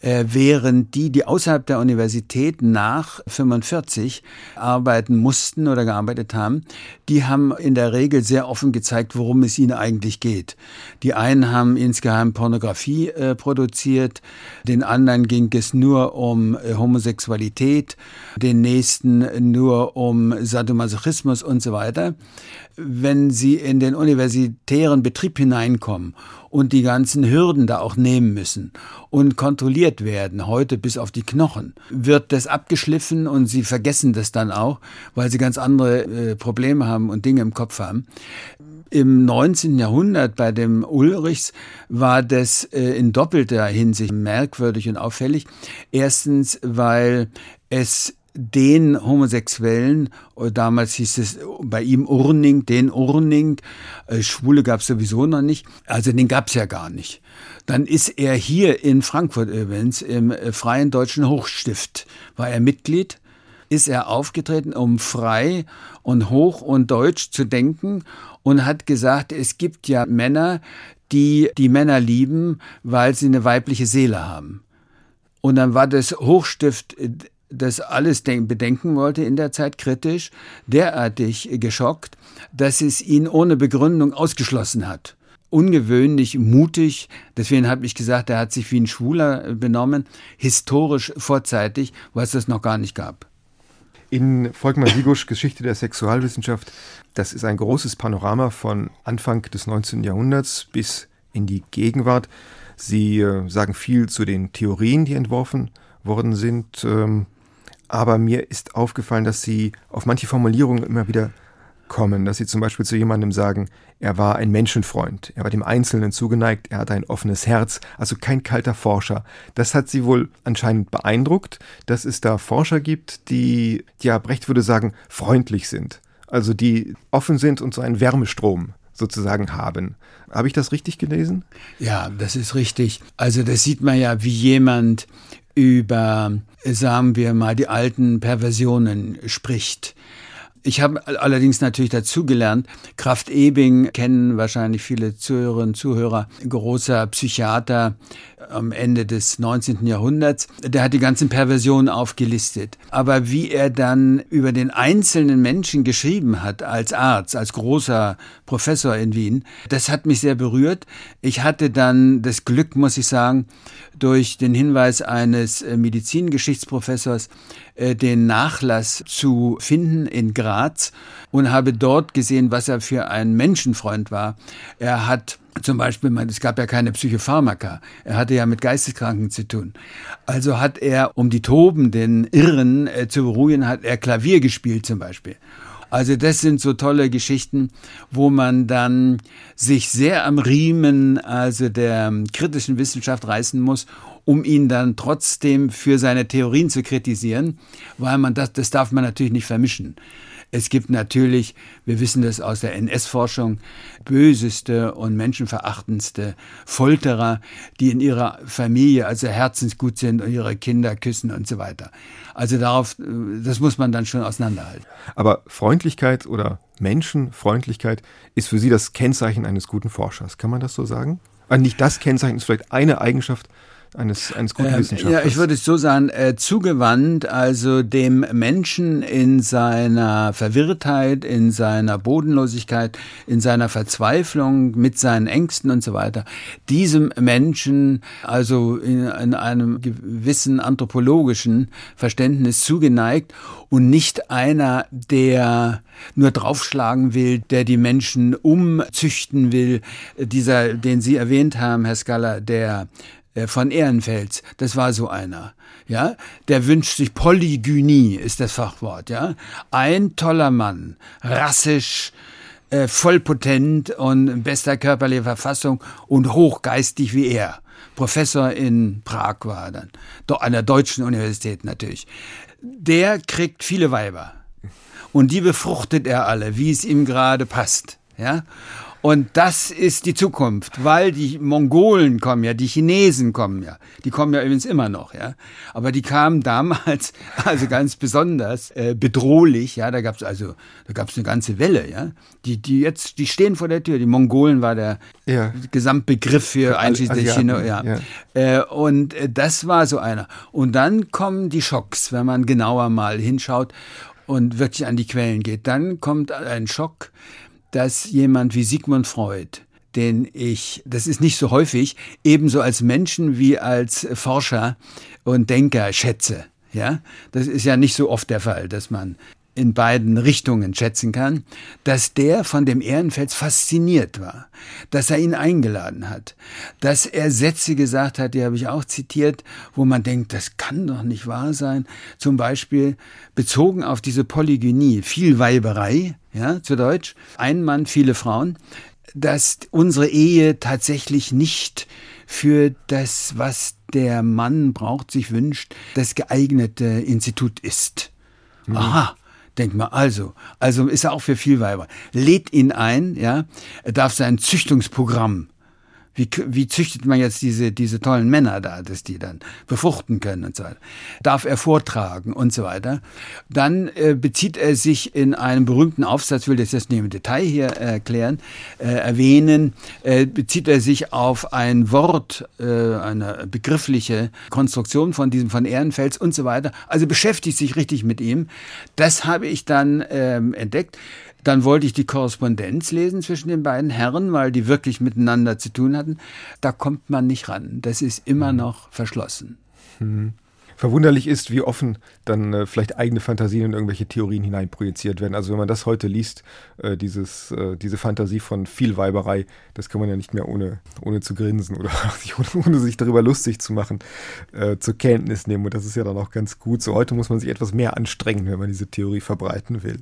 Äh, während die, die außerhalb der Universität nach 45 arbeiten mussten oder gearbeitet haben, die haben in der Regel sehr offen gezeigt, worum es ihnen eigentlich geht. Die einen haben insgeheim Pornografie äh, produziert, den anderen ging es nur um äh, Homosexualität, den nächsten nur um Sadomasochismus und so weiter. Wenn sie in den universitären Betrieb hineinkommen und die ganzen Hürden da auch nehmen müssen und kontrolliert werden, heute bis auf die Knochen, wird das abgeschliffen und sie vergessen das dann auch, weil sie ganz andere äh, Probleme haben und Dinge im Kopf haben. Im 19. Jahrhundert bei dem Ulrichs war das äh, in doppelter Hinsicht merkwürdig und auffällig. Erstens, weil es den Homosexuellen, äh, damals hieß es bei ihm Urning, den Urning, äh, Schwule gab es sowieso noch nicht, also den gab es ja gar nicht. Dann ist er hier in Frankfurt übrigens im äh, Freien Deutschen Hochstift, war er Mitglied, ist er aufgetreten, um frei und hoch und deutsch zu denken und hat gesagt, es gibt ja Männer, die die Männer lieben, weil sie eine weibliche Seele haben. Und dann war das Hochstift das alles bedenken wollte in der Zeit kritisch, derartig geschockt, dass es ihn ohne Begründung ausgeschlossen hat. Ungewöhnlich mutig, deswegen habe ich gesagt, er hat sich wie ein Schwuler benommen, historisch vorzeitig, weil es das noch gar nicht gab. In Volkmar Sigusch Geschichte der Sexualwissenschaft, das ist ein großes Panorama von Anfang des 19. Jahrhunderts bis in die Gegenwart. Sie äh, sagen viel zu den Theorien, die entworfen worden sind. Ähm, aber mir ist aufgefallen, dass sie auf manche Formulierungen immer wieder kommen, dass sie zum Beispiel zu jemandem sagen, er war ein Menschenfreund, er war dem Einzelnen zugeneigt, er hatte ein offenes Herz, also kein kalter Forscher. Das hat sie wohl anscheinend beeindruckt, dass es da Forscher gibt, die, ja, Brecht würde sagen, freundlich sind, also die offen sind und so einen Wärmestrom sozusagen haben. Habe ich das richtig gelesen? Ja, das ist richtig. Also das sieht man ja, wie jemand über, sagen wir mal, die alten Perversionen spricht. Ich habe allerdings natürlich dazugelernt, Kraft Ebing kennen wahrscheinlich viele Zuhörerinnen und Zuhörer, großer Psychiater am Ende des 19. Jahrhunderts. Der hat die ganzen Perversionen aufgelistet. Aber wie er dann über den einzelnen Menschen geschrieben hat als Arzt, als großer Professor in Wien, das hat mich sehr berührt. Ich hatte dann das Glück, muss ich sagen, durch den Hinweis eines äh, Medizingeschichtsprofessors äh, den Nachlass zu finden in Graz und habe dort gesehen, was er für ein Menschenfreund war. Er hat zum Beispiel, es gab ja keine Psychopharmaka. Er hatte ja mit Geisteskranken zu tun. Also hat er, um die tobenden Irren äh, zu beruhigen, hat er Klavier gespielt zum Beispiel. Also das sind so tolle Geschichten, wo man dann sich sehr am Riemen also der kritischen Wissenschaft reißen muss, um ihn dann trotzdem für seine Theorien zu kritisieren, weil man das, das darf man natürlich nicht vermischen. Es gibt natürlich, wir wissen das aus der NS-Forschung, böseste und menschenverachtendste Folterer, die in ihrer Familie also herzensgut sind und ihre Kinder küssen und so weiter. Also darauf, das muss man dann schon auseinanderhalten. Aber Freundlichkeit oder Menschenfreundlichkeit ist für Sie das Kennzeichen eines guten Forschers. Kann man das so sagen? Also nicht das Kennzeichen, ist vielleicht eine Eigenschaft, eines, eines guten äh, Wissenschaftlers? Ja, ich würde es so sagen, äh, zugewandt, also dem Menschen in seiner Verwirrtheit, in seiner Bodenlosigkeit, in seiner Verzweiflung, mit seinen Ängsten und so weiter, diesem Menschen also in, in einem gewissen anthropologischen Verständnis zugeneigt und nicht einer, der nur draufschlagen will, der die Menschen umzüchten will, dieser, den Sie erwähnt haben, Herr Skaller, der von Ehrenfels, das war so einer. Ja, der wünscht sich Polygynie ist das Fachwort, ja. Ein toller Mann, rassisch, äh, vollpotent und bester körperlicher Verfassung und hochgeistig wie er. Professor in Prag war er dann, an der deutschen Universität natürlich. Der kriegt viele Weiber und die befruchtet er alle, wie es ihm gerade passt, ja. Und das ist die Zukunft, weil die Mongolen kommen ja, die Chinesen kommen ja, die kommen ja übrigens immer noch, ja. Aber die kamen damals also ganz besonders äh, bedrohlich, ja. Da gab's also, da gab's eine ganze Welle, ja. Die, die jetzt, die stehen vor der Tür. Die Mongolen war der ja. Gesamtbegriff für einschließlich China, ja. ja. Äh, und äh, das war so einer. Und dann kommen die Schocks, wenn man genauer mal hinschaut und wirklich an die Quellen geht. Dann kommt ein Schock dass jemand wie Sigmund Freud, den ich, das ist nicht so häufig, ebenso als Menschen wie als Forscher und Denker schätze. Ja, das ist ja nicht so oft der Fall, dass man in beiden Richtungen schätzen kann, dass der von dem Ehrenfels fasziniert war, dass er ihn eingeladen hat, dass er Sätze gesagt hat, die habe ich auch zitiert, wo man denkt, das kann doch nicht wahr sein. Zum Beispiel bezogen auf diese Polygynie, viel Weiberei, ja, zu Deutsch, ein Mann, viele Frauen, dass unsere Ehe tatsächlich nicht für das, was der Mann braucht, sich wünscht, das geeignete Institut ist. Mhm. Aha, Denk mal, also, also ist er auch für Vielweiber. Lädt ihn ein, ja, er darf sein Züchtungsprogramm wie, wie züchtet man jetzt diese, diese tollen Männer da, dass die dann befruchten können und so weiter? Darf er vortragen und so weiter? Dann äh, bezieht er sich in einem berühmten Aufsatz, will das jetzt nicht im Detail hier erklären, äh, erwähnen, äh, bezieht er sich auf ein Wort, äh, eine begriffliche Konstruktion von diesem von Ehrenfels und so weiter. Also beschäftigt sich richtig mit ihm. Das habe ich dann ähm, entdeckt. Dann wollte ich die Korrespondenz lesen zwischen den beiden Herren, weil die wirklich miteinander zu tun hatten. Da kommt man nicht ran. Das ist immer mhm. noch verschlossen. Mhm. Verwunderlich ist, wie offen dann äh, vielleicht eigene Fantasien in irgendwelche Theorien hineinprojiziert werden. Also wenn man das heute liest, äh, dieses, äh, diese Fantasie von Vielweiberei, das kann man ja nicht mehr ohne, ohne zu grinsen oder ohne, ohne sich darüber lustig zu machen, äh, zur Kenntnis nehmen. Und das ist ja dann auch ganz gut. So heute muss man sich etwas mehr anstrengen, wenn man diese Theorie verbreiten will.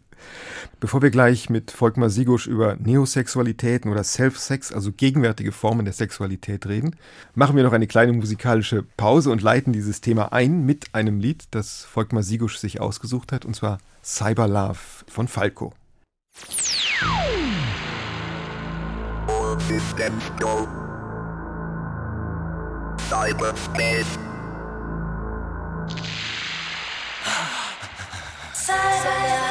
Bevor wir gleich mit Volkmar Sigusch über Neosexualitäten oder Self-Sex, also gegenwärtige Formen der Sexualität reden, machen wir noch eine kleine musikalische Pause und leiten dieses Thema ein mit einem Lied, das Volkmar Sigusch sich ausgesucht hat, und zwar Cyber Love von Falco. Cyberspace. Cyber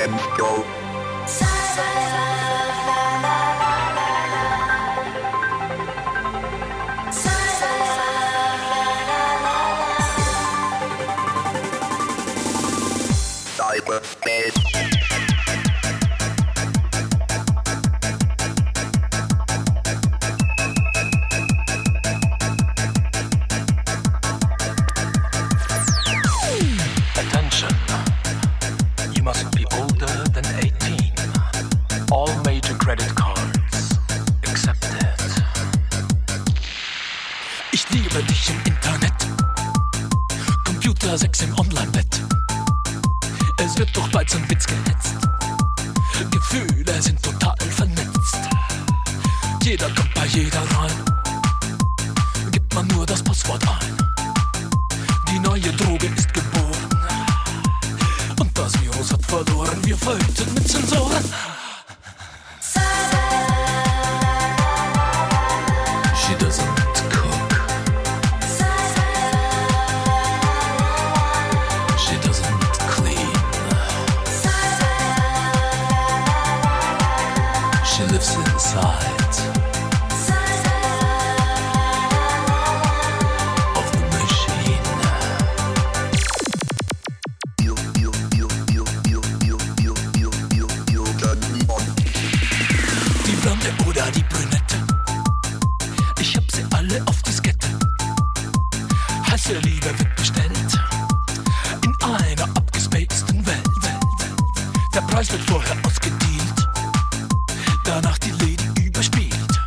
them go. Cyberspace. Preis wird vorher ausgedealt, danach die Lady überspielt.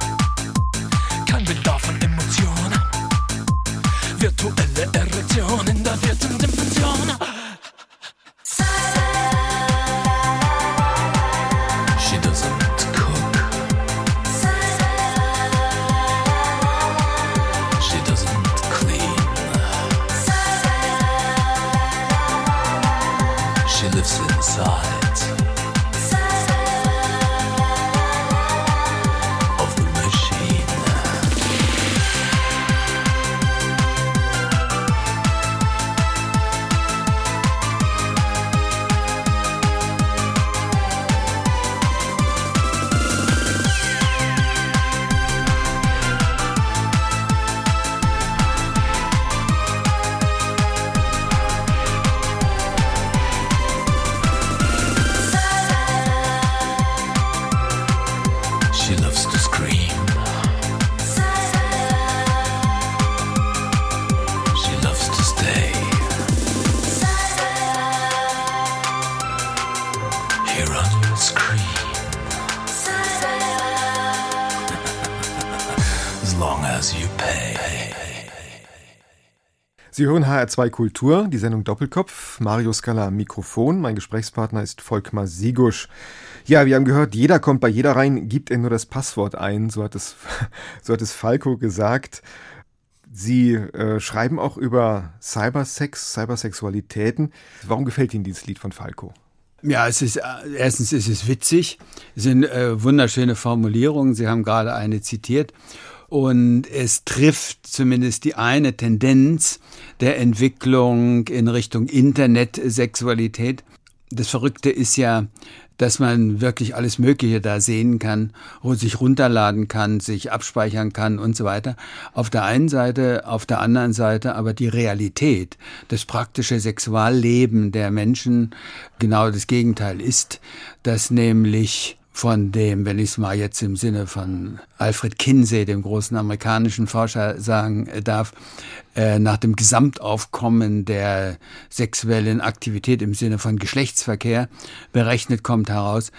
Kein Bedarf an Emotionen, virtuelle Erektion in der vierten Dimension. Sie hören HR2 Kultur, die Sendung Doppelkopf. Mario Scala am Mikrofon. Mein Gesprächspartner ist Volkmar Sigusch. Ja, wir haben gehört, jeder kommt bei jeder rein, gibt er nur das Passwort ein. So hat es, so hat es Falco gesagt. Sie äh, schreiben auch über Cybersex, Cybersexualitäten. Warum gefällt Ihnen dieses Lied von Falco? Ja, es ist erstens ist es witzig, es sind äh, wunderschöne Formulierungen. Sie haben gerade eine zitiert und es trifft zumindest die eine Tendenz der Entwicklung in Richtung Internetsexualität. Das Verrückte ist ja, dass man wirklich alles Mögliche da sehen kann, sich runterladen kann, sich abspeichern kann und so weiter. Auf der einen Seite, auf der anderen Seite aber die Realität, das praktische Sexualleben der Menschen genau das Gegenteil ist, dass nämlich von dem, wenn ich es mal jetzt im Sinne von Alfred Kinsey, dem großen amerikanischen Forscher, sagen darf, äh, nach dem Gesamtaufkommen der sexuellen Aktivität im Sinne von Geschlechtsverkehr berechnet kommt heraus,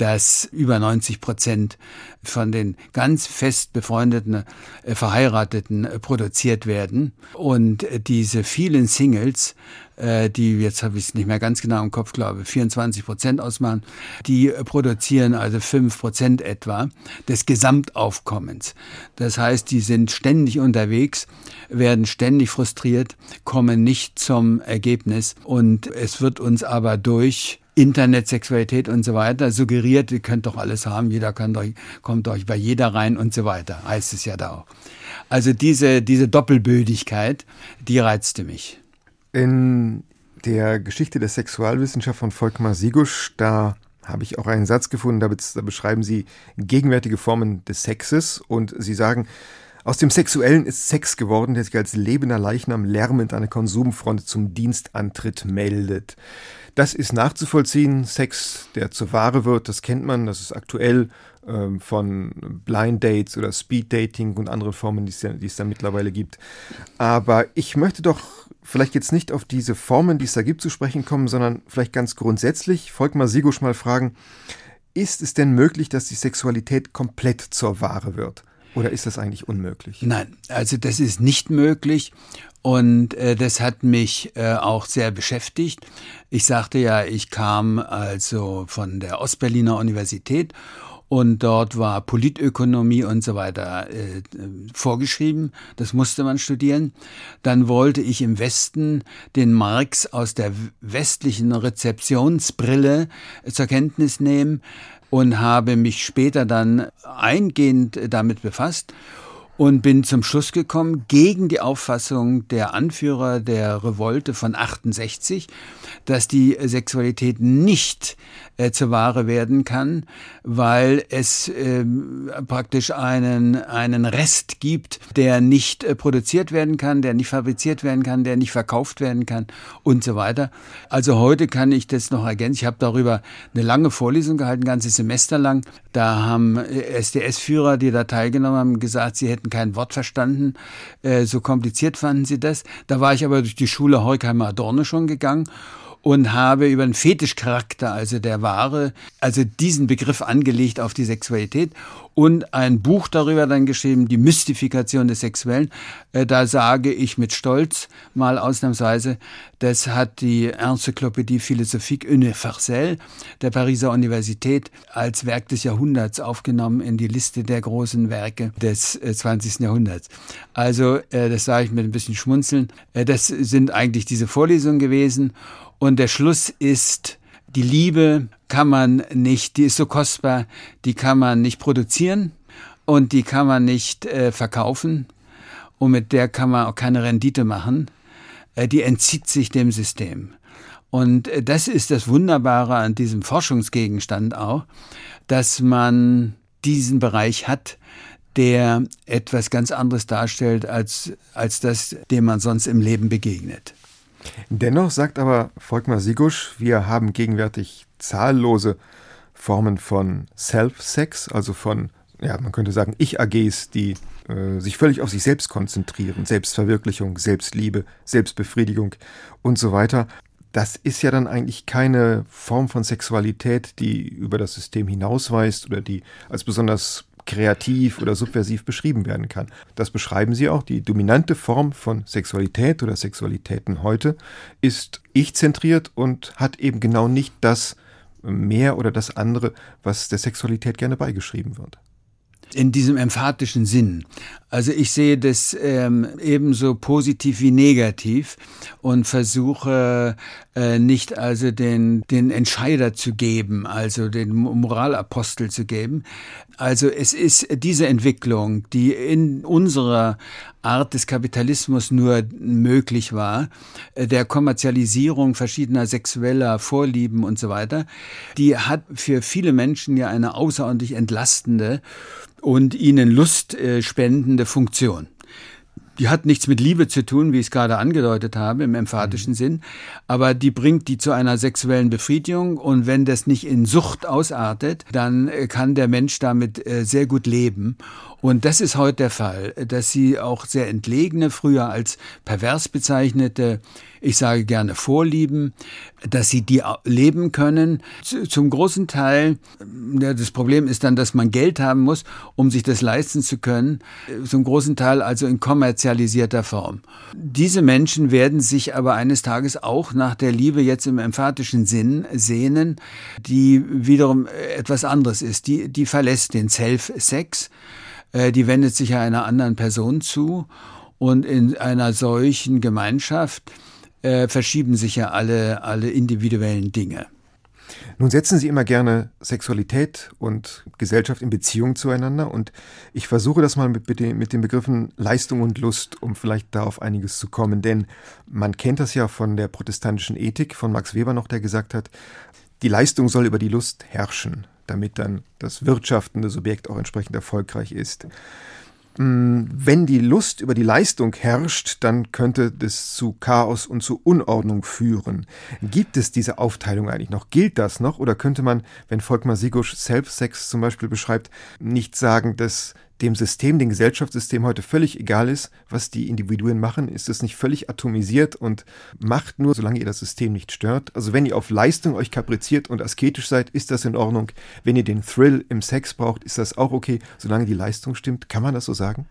dass über 90 Prozent von den ganz fest befreundeten äh, Verheirateten äh, produziert werden. Und äh, diese vielen Singles, die jetzt habe ich es nicht mehr ganz genau im Kopf, glaube 24 Prozent ausmachen, die produzieren also 5 Prozent etwa des Gesamtaufkommens. Das heißt, die sind ständig unterwegs, werden ständig frustriert, kommen nicht zum Ergebnis und es wird uns aber durch Internet, Sexualität und so weiter suggeriert, ihr könnt doch alles haben, jeder kann doch, kommt euch bei jeder rein und so weiter, heißt es ja da auch. Also diese, diese Doppelbödigkeit, die reizte mich. In der Geschichte der Sexualwissenschaft von Volkmar Sigusch, da habe ich auch einen Satz gefunden, da, beschreiben Sie gegenwärtige Formen des Sexes und Sie sagen, aus dem Sexuellen ist Sex geworden, der sich als lebender Leichnam lärmend an der Konsumfront zum Dienstantritt meldet. Das ist nachzuvollziehen. Sex, der zur Ware wird, das kennt man, das ist aktuell ähm, von Blind Dates oder Speed Dating und andere Formen, die es, die es da mittlerweile gibt. Aber ich möchte doch vielleicht jetzt nicht auf diese Formen, die es da gibt, zu sprechen kommen, sondern vielleicht ganz grundsätzlich, Volkmar Sigusch mal fragen, ist es denn möglich, dass die Sexualität komplett zur Ware wird? Oder ist das eigentlich unmöglich? Nein, also das ist nicht möglich. Und äh, das hat mich äh, auch sehr beschäftigt. Ich sagte ja, ich kam also von der Ostberliner Universität und dort war Politökonomie und so weiter äh, vorgeschrieben. Das musste man studieren. Dann wollte ich im Westen den Marx aus der westlichen Rezeptionsbrille zur Kenntnis nehmen und habe mich später dann eingehend damit befasst und bin zum Schluss gekommen, gegen die Auffassung der Anführer der Revolte von 68, dass die Sexualität nicht äh, zur Ware werden kann, weil es äh, praktisch einen, einen Rest gibt, der nicht äh, produziert werden kann, der nicht fabriziert werden kann, der nicht verkauft werden kann und so weiter. Also heute kann ich das noch ergänzen. Ich habe darüber eine lange Vorlesung gehalten, ein ganzes Semester lang. Da haben SDS-Führer, die da teilgenommen haben, gesagt, sie hätten kein Wort verstanden. Äh, so kompliziert fanden sie das. Da war ich aber durch die Schule Horkheimer Adorno schon gegangen und habe über den Fetischcharakter, also der Ware, also diesen Begriff angelegt auf die Sexualität und ein Buch darüber dann geschrieben, die Mystifikation des Sexuellen. Äh, da sage ich mit Stolz mal ausnahmsweise, das hat die Enzyklopädie Philosophique Universelle der Pariser Universität als Werk des Jahrhunderts aufgenommen in die Liste der großen Werke des 20. Äh, Jahrhunderts. Also äh, das sage ich mit ein bisschen Schmunzeln. Das sind eigentlich diese Vorlesungen gewesen und der Schluss ist, die Liebe kann man nicht, die ist so kostbar, die kann man nicht produzieren und die kann man nicht äh, verkaufen und mit der kann man auch keine Rendite machen. Äh, die entzieht sich dem System. Und äh, das ist das Wunderbare an diesem Forschungsgegenstand auch, dass man diesen Bereich hat, der etwas ganz anderes darstellt als, als das, dem man sonst im Leben begegnet. Dennoch sagt aber Volkmar Sigusch, wir haben gegenwärtig zahllose Formen von Self-Sex, also von, ja, man könnte sagen, Ich-AGs, die äh, sich völlig auf sich selbst konzentrieren, Selbstverwirklichung, Selbstliebe, Selbstbefriedigung und so weiter. Das ist ja dann eigentlich keine Form von Sexualität, die über das System hinausweist oder die als besonders kreativ oder subversiv beschrieben werden kann. Das beschreiben Sie auch. Die dominante Form von Sexualität oder Sexualitäten heute ist ich-zentriert und hat eben genau nicht das mehr oder das andere, was der Sexualität gerne beigeschrieben wird in diesem emphatischen Sinn. Also ich sehe das ähm, ebenso positiv wie negativ und versuche äh, nicht also den, den Entscheider zu geben, also den Moralapostel zu geben. Also es ist diese Entwicklung, die in unserer Art des Kapitalismus nur möglich war, äh, der Kommerzialisierung verschiedener sexueller Vorlieben und so weiter, die hat für viele Menschen ja eine außerordentlich entlastende und ihnen Lust äh, spendende Funktion. Die hat nichts mit Liebe zu tun, wie ich es gerade angedeutet habe, im emphatischen mhm. Sinn, aber die bringt die zu einer sexuellen Befriedigung und wenn das nicht in Sucht ausartet, dann äh, kann der Mensch damit äh, sehr gut leben. Und das ist heute der Fall, dass sie auch sehr entlegene, früher als pervers bezeichnete, ich sage gerne Vorlieben, dass sie die leben können. Zum großen Teil, ja, das Problem ist dann, dass man Geld haben muss, um sich das leisten zu können. Zum großen Teil also in kommerzialisierter Form. Diese Menschen werden sich aber eines Tages auch nach der Liebe jetzt im emphatischen Sinn sehnen, die wiederum etwas anderes ist. Die, die verlässt den Self-Sex äh, die wendet sich einer anderen Person zu und in einer solchen Gemeinschaft äh, verschieben sich ja alle, alle individuellen Dinge. Nun setzen Sie immer gerne Sexualität und Gesellschaft in Beziehung zueinander und ich versuche das mal mit, den, mit den Begriffen Leistung und Lust, um vielleicht da auf einiges zu kommen. Denn man kennt das ja von der protestantischen Ethik von Max Weber noch, der gesagt hat, die Leistung soll über die Lust herrschen, damit dann das wirtschaftende Subjekt auch entsprechend erfolgreich ist. Mm, wenn die Lust über die Leistung herrscht, dann könnte das zu Chaos und zu Unordnung führen. Gibt es diese Aufteilung eigentlich noch? Gilt das noch? Oder könnte man, wenn Volkmar Sigusch Self-Sex zum Beispiel beschreibt, nicht sagen, dass dem System, dem Gesellschaftssystem heute völlig egal ist, was die Individuen machen, ist es nicht völlig atomisiert und macht nur, solange ihr das System nicht stört. Also wenn ihr auf Leistung euch kapriziert und asketisch seid, ist das in Ordnung. Wenn ihr den Thrill im Sex braucht, ist das auch okay, solange die Leistung stimmt. Kann man das so sagen?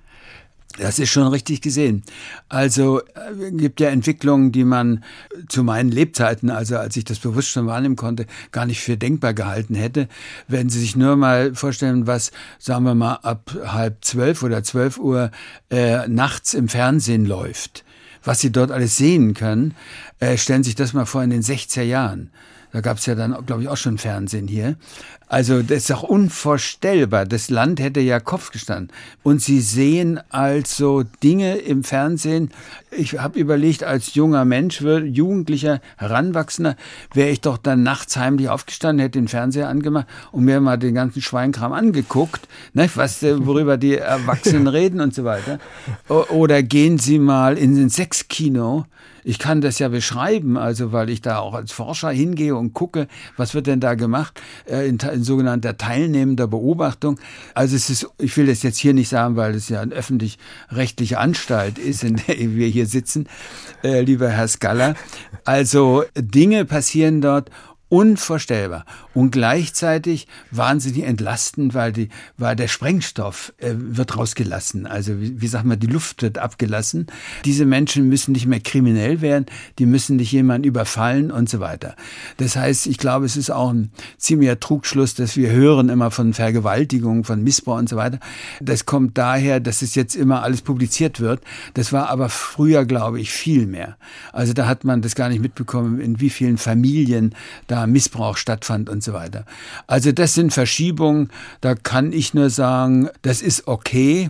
Das ist schon richtig gesehen. Also äh, gibt ja Entwicklungen, die man zu meinen Lebzeiten, also als ich das bewusst schon wahrnehmen konnte, gar nicht für denkbar gehalten hätte. Wenn Sie sich nur mal vorstellen, was, sagen wir mal, ab halb zwölf oder zwölf Uhr äh, nachts im Fernsehen läuft, was Sie dort alles sehen können, äh, stellen Sie sich das mal vor in den 60er Jahren. Da gab es ja dann, glaube ich, auch schon Fernsehen hier. Also das ist auch unvorstellbar. Das Land hätte ja Kopf gestanden. Und Sie sehen also Dinge im Fernsehen. Ich habe überlegt, als junger Mensch, Jugendlicher, Heranwachsender, wäre ich doch dann nachts heimlich aufgestanden, hätte den Fernseher angemacht und mir mal den ganzen Schweinkram angeguckt, ne, was, äh, worüber die Erwachsenen reden und so weiter. Oder gehen Sie mal in den Sexkino ich kann das ja beschreiben, also weil ich da auch als Forscher hingehe und gucke, was wird denn da gemacht äh, in, in sogenannter teilnehmender Beobachtung. Also es ist, ich will das jetzt hier nicht sagen, weil es ja eine öffentlich-rechtliche Anstalt ist, in der wir hier sitzen, äh, lieber Herr Skaller. Also Dinge passieren dort unvorstellbar und gleichzeitig wahnsinnig entlastend, weil die, weil der Sprengstoff äh, wird rausgelassen. Also wie, wie sagt man, die Luft wird abgelassen. Diese Menschen müssen nicht mehr kriminell werden, die müssen nicht jemanden überfallen und so weiter. Das heißt, ich glaube, es ist auch ein ziemlicher Trugschluss, dass wir hören immer von Vergewaltigung, von Missbrauch und so weiter. Das kommt daher, dass es jetzt immer alles publiziert wird. Das war aber früher, glaube ich, viel mehr. Also da hat man das gar nicht mitbekommen, in wie vielen Familien da Missbrauch stattfand und so weiter. Also das sind Verschiebungen, da kann ich nur sagen, das ist okay.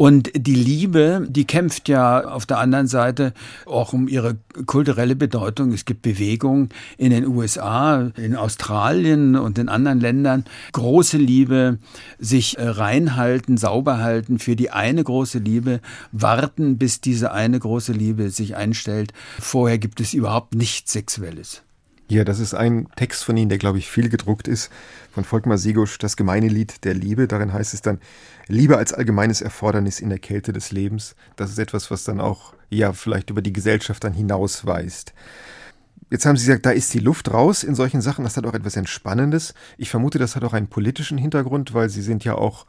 Und die Liebe, die kämpft ja auf der anderen Seite auch um ihre kulturelle Bedeutung. Es gibt Bewegungen in den USA, in Australien und in anderen Ländern. Große Liebe, sich äh, reinhalten, sauber halten für die eine große Liebe, warten, bis diese eine große Liebe sich einstellt. Vorher gibt es überhaupt nichts Sexuelles. Ja, das ist ein Text von Ihnen, der, glaube ich, viel gedruckt ist, von Volkmar Segusch, das gemeine Lied der Liebe. Darin heißt es dann, Liebe als allgemeines Erfordernis in der Kälte des Lebens. Das ist etwas, was dann auch, ja, vielleicht über die Gesellschaft dann hinausweist. Jetzt haben Sie gesagt, da ist die Luft raus in solchen Sachen. Das hat auch etwas Entspannendes. Ich vermute, das hat auch einen politischen Hintergrund, weil Sie sind ja auch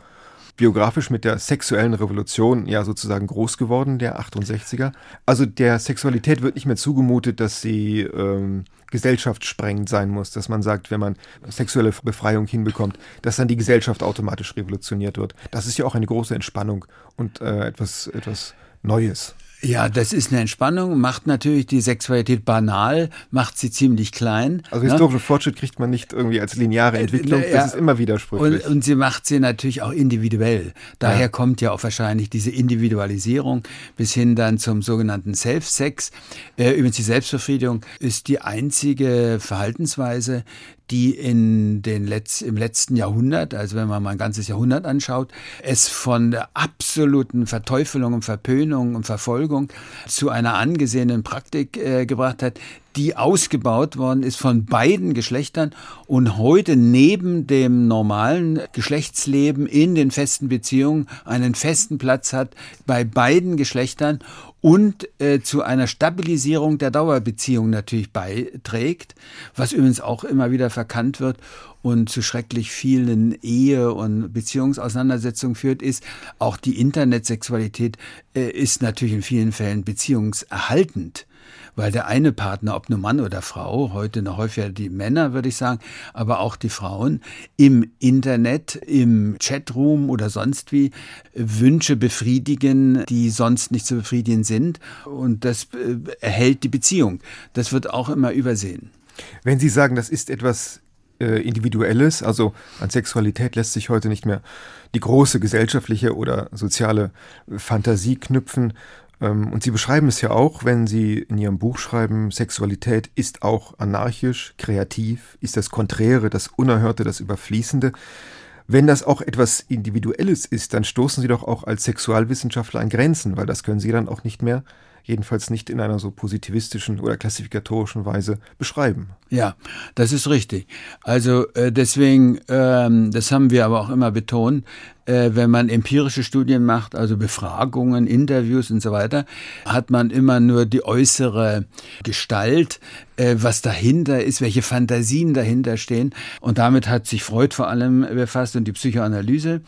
biografisch mit der sexuellen Revolution ja sozusagen groß geworden, der 68er. Also der Sexualität wird nicht mehr zugemutet, dass sie ähm, gesellschaftssprengend sein muss, dass man sagt, wenn man sexuelle Befreiung hinbekommt, dass dann die Gesellschaft automatisch revolutioniert wird. Das ist ja auch eine große Entspannung und äh, etwas, etwas Neues. Ja, das ist eine Entspannung, macht natürlich die Sexualität banal, macht sie ziemlich klein. Also ne? historischer Fortschritt kriegt man nicht irgendwie als lineare äh, Entwicklung, das ist immer widersprüchlich. Und, und, sie macht sie natürlich auch individuell. Daher ja. kommt ja auch wahrscheinlich diese Individualisierung bis hin dann zum sogenannten Self-Sex. Äh, übrigens die Selbstbefriedigung ist die einzige Verhaltensweise, die in den Letz-, im letzten Jahrhundert, also wenn man mal ein ganzes Jahrhundert anschaut, es von der absoluten Verteufelung und Verpönung und Verfolgung zu einer angesehenen Praktik äh, gebracht hat, die ausgebaut worden ist von beiden Geschlechtern und heute neben dem normalen Geschlechtsleben in den festen Beziehungen einen festen Platz hat bei beiden Geschlechtern und äh, zu einer Stabilisierung der Dauerbeziehung natürlich beiträgt, was übrigens auch immer wieder verkannt wird und zu schrecklich vielen Ehe- und Beziehungsauseinandersetzungen führt, ist auch die Internetsexualität äh, ist natürlich in vielen Fällen beziehungserhaltend weil der eine Partner, ob nur Mann oder Frau, heute noch häufiger die Männer, würde ich sagen, aber auch die Frauen, im Internet, im Chatroom oder sonst wie Wünsche befriedigen, die sonst nicht zu befriedigen sind. Und das äh, erhält die Beziehung. Das wird auch immer übersehen. Wenn Sie sagen, das ist etwas äh, Individuelles. Also an Sexualität lässt sich heute nicht mehr die große gesellschaftliche oder soziale Fantasie knüpfen. Ähm, und Sie beschreiben es ja auch, wenn Sie in Ihrem Buch schreiben, Sexualität ist auch anarchisch, kreativ, ist das Konträre, das Unerhörte, das Überfließende. Wenn das auch etwas Individuelles ist, dann stoßen Sie doch auch als Sexualwissenschaftler an Grenzen, weil das können Sie dann auch nicht mehr jedenfalls nicht in einer so positivistischen oder klassifikatorischen Weise beschreiben. Ja, das ist richtig. Also äh, deswegen, ähm, das haben wir aber auch immer betont, äh, wenn man empirische Studien macht, also Befragungen, Interviews und so weiter, hat man immer nur die äußere Gestalt, äh, was dahinter ist, welche Fantasien dahinter stehen. Und damit hat sich Freud vor allem befasst und die Psychoanalyse.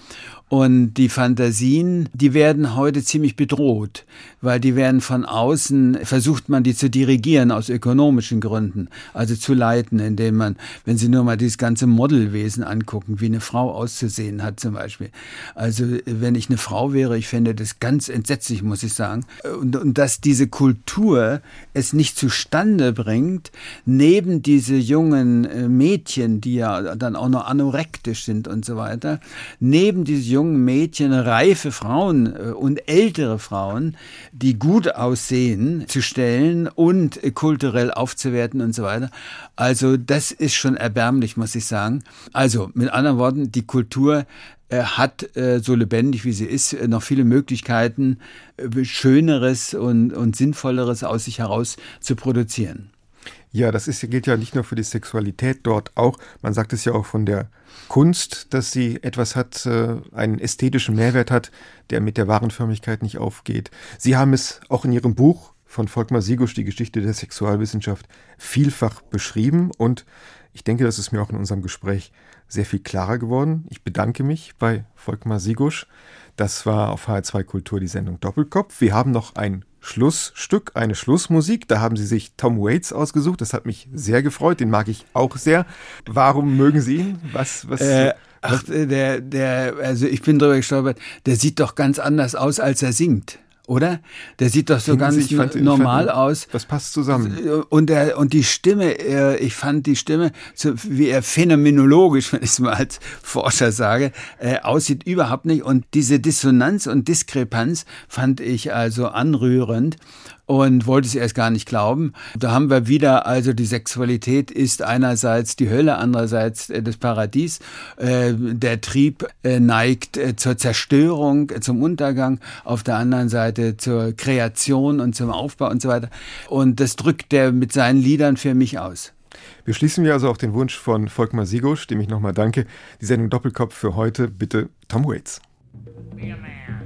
Und die Fantasien, die werden heute ziemlich bedroht, weil die werden von außen, versucht man die zu dirigieren aus ökonomischen Gründen, also zu leiten, indem man, wenn Sie nur mal dieses ganze Modelwesen angucken, wie eine Frau auszusehen hat zum Beispiel. Also wenn ich eine Frau wäre, ich fände das ganz entsetzlich, muss ich sagen. Und, und dass diese Kultur es nicht zustande bringt, neben diese jungen äh, Mädchen, die ja dann auch noch anorektisch sind und so weiter, neben diese jungen Mädchen reife Frauen äh, und ältere Frauen, die gut aussehen, zu stellen und kulturell aufzuwerten und so weiter. Also das ist schon erbärmlich, muss ich sagen. Also mit anderen Worten, die Kultur äh, hat, äh, so lebendig wie sie ist, noch viele Möglichkeiten, Schöneres und, und Sinnvolleres aus sich heraus zu produzieren. Ja, das ist, gilt ja nicht nur für die Sexualität dort auch. Man sagt es ja auch von der Kunst, dass sie etwas hat, äh, einen ästhetischen Mehrwert hat, der mit der wahren Förmlichkeit nicht aufgeht. Sie haben es auch in Ihrem Buch von Volkmar Sigusch, die Geschichte der Sexualwissenschaft, vielfach beschrieben und ich denke, das ist mir auch in unserem Gespräch sehr viel klarer geworden. Ich bedanke mich bei Volkmar Sigusch. Das war auf HR2 Kultur die Sendung Doppelkopf. Wir haben noch ein Schlussstück, eine Schlussmusik. Da haben Sie sich Tom Waits ausgesucht. Das hat mich sehr gefreut. Den mag ich auch sehr. Warum mögen Sie ihn? Was, was? Äh, ach, der, der, also ich bin drüber gestolpert. Der sieht doch ganz anders aus, als er singt oder? Der sieht doch so ganz Sie, fand, normal fand, aus. Das passt zusammen. Und, der, und die Stimme, äh, ich fand die Stimme, wie er phänomenologisch, wenn ich es mal als Forscher sage, äh, aussieht, überhaupt nicht. Und diese Dissonanz und Diskrepanz fand ich also anrührend und wollte es erst gar nicht glauben. Da haben wir wieder, also die Sexualität ist einerseits die Hölle, andererseits äh, das Paradies. Äh, der Trieb äh, neigt zur Zerstörung, zum Untergang, auf der anderen Seite zur Kreation und zum Aufbau und so weiter. Und das drückt er mit seinen Liedern für mich aus. Wir schließen wir also auf den Wunsch von Volkmar Sigusch, dem ich nochmal danke. Die Sendung Doppelkopf für heute, bitte Tom Waits. Be a man.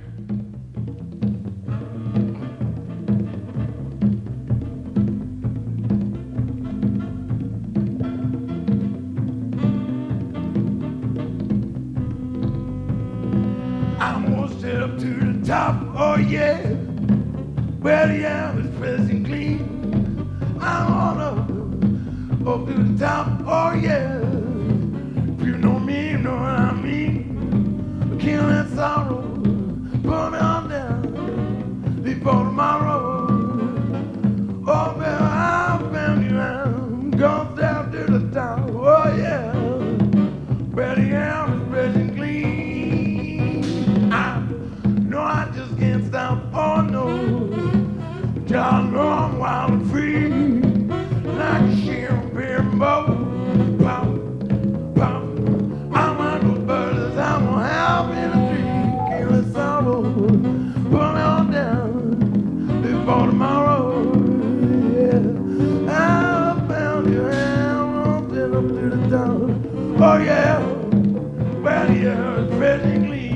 Oh yeah. Where the air is pressing clean. I'm on up, up to the top, oh yeah. If you know me, you know what I mean. Killing sorrow, put me on down before tomorrow. we are presently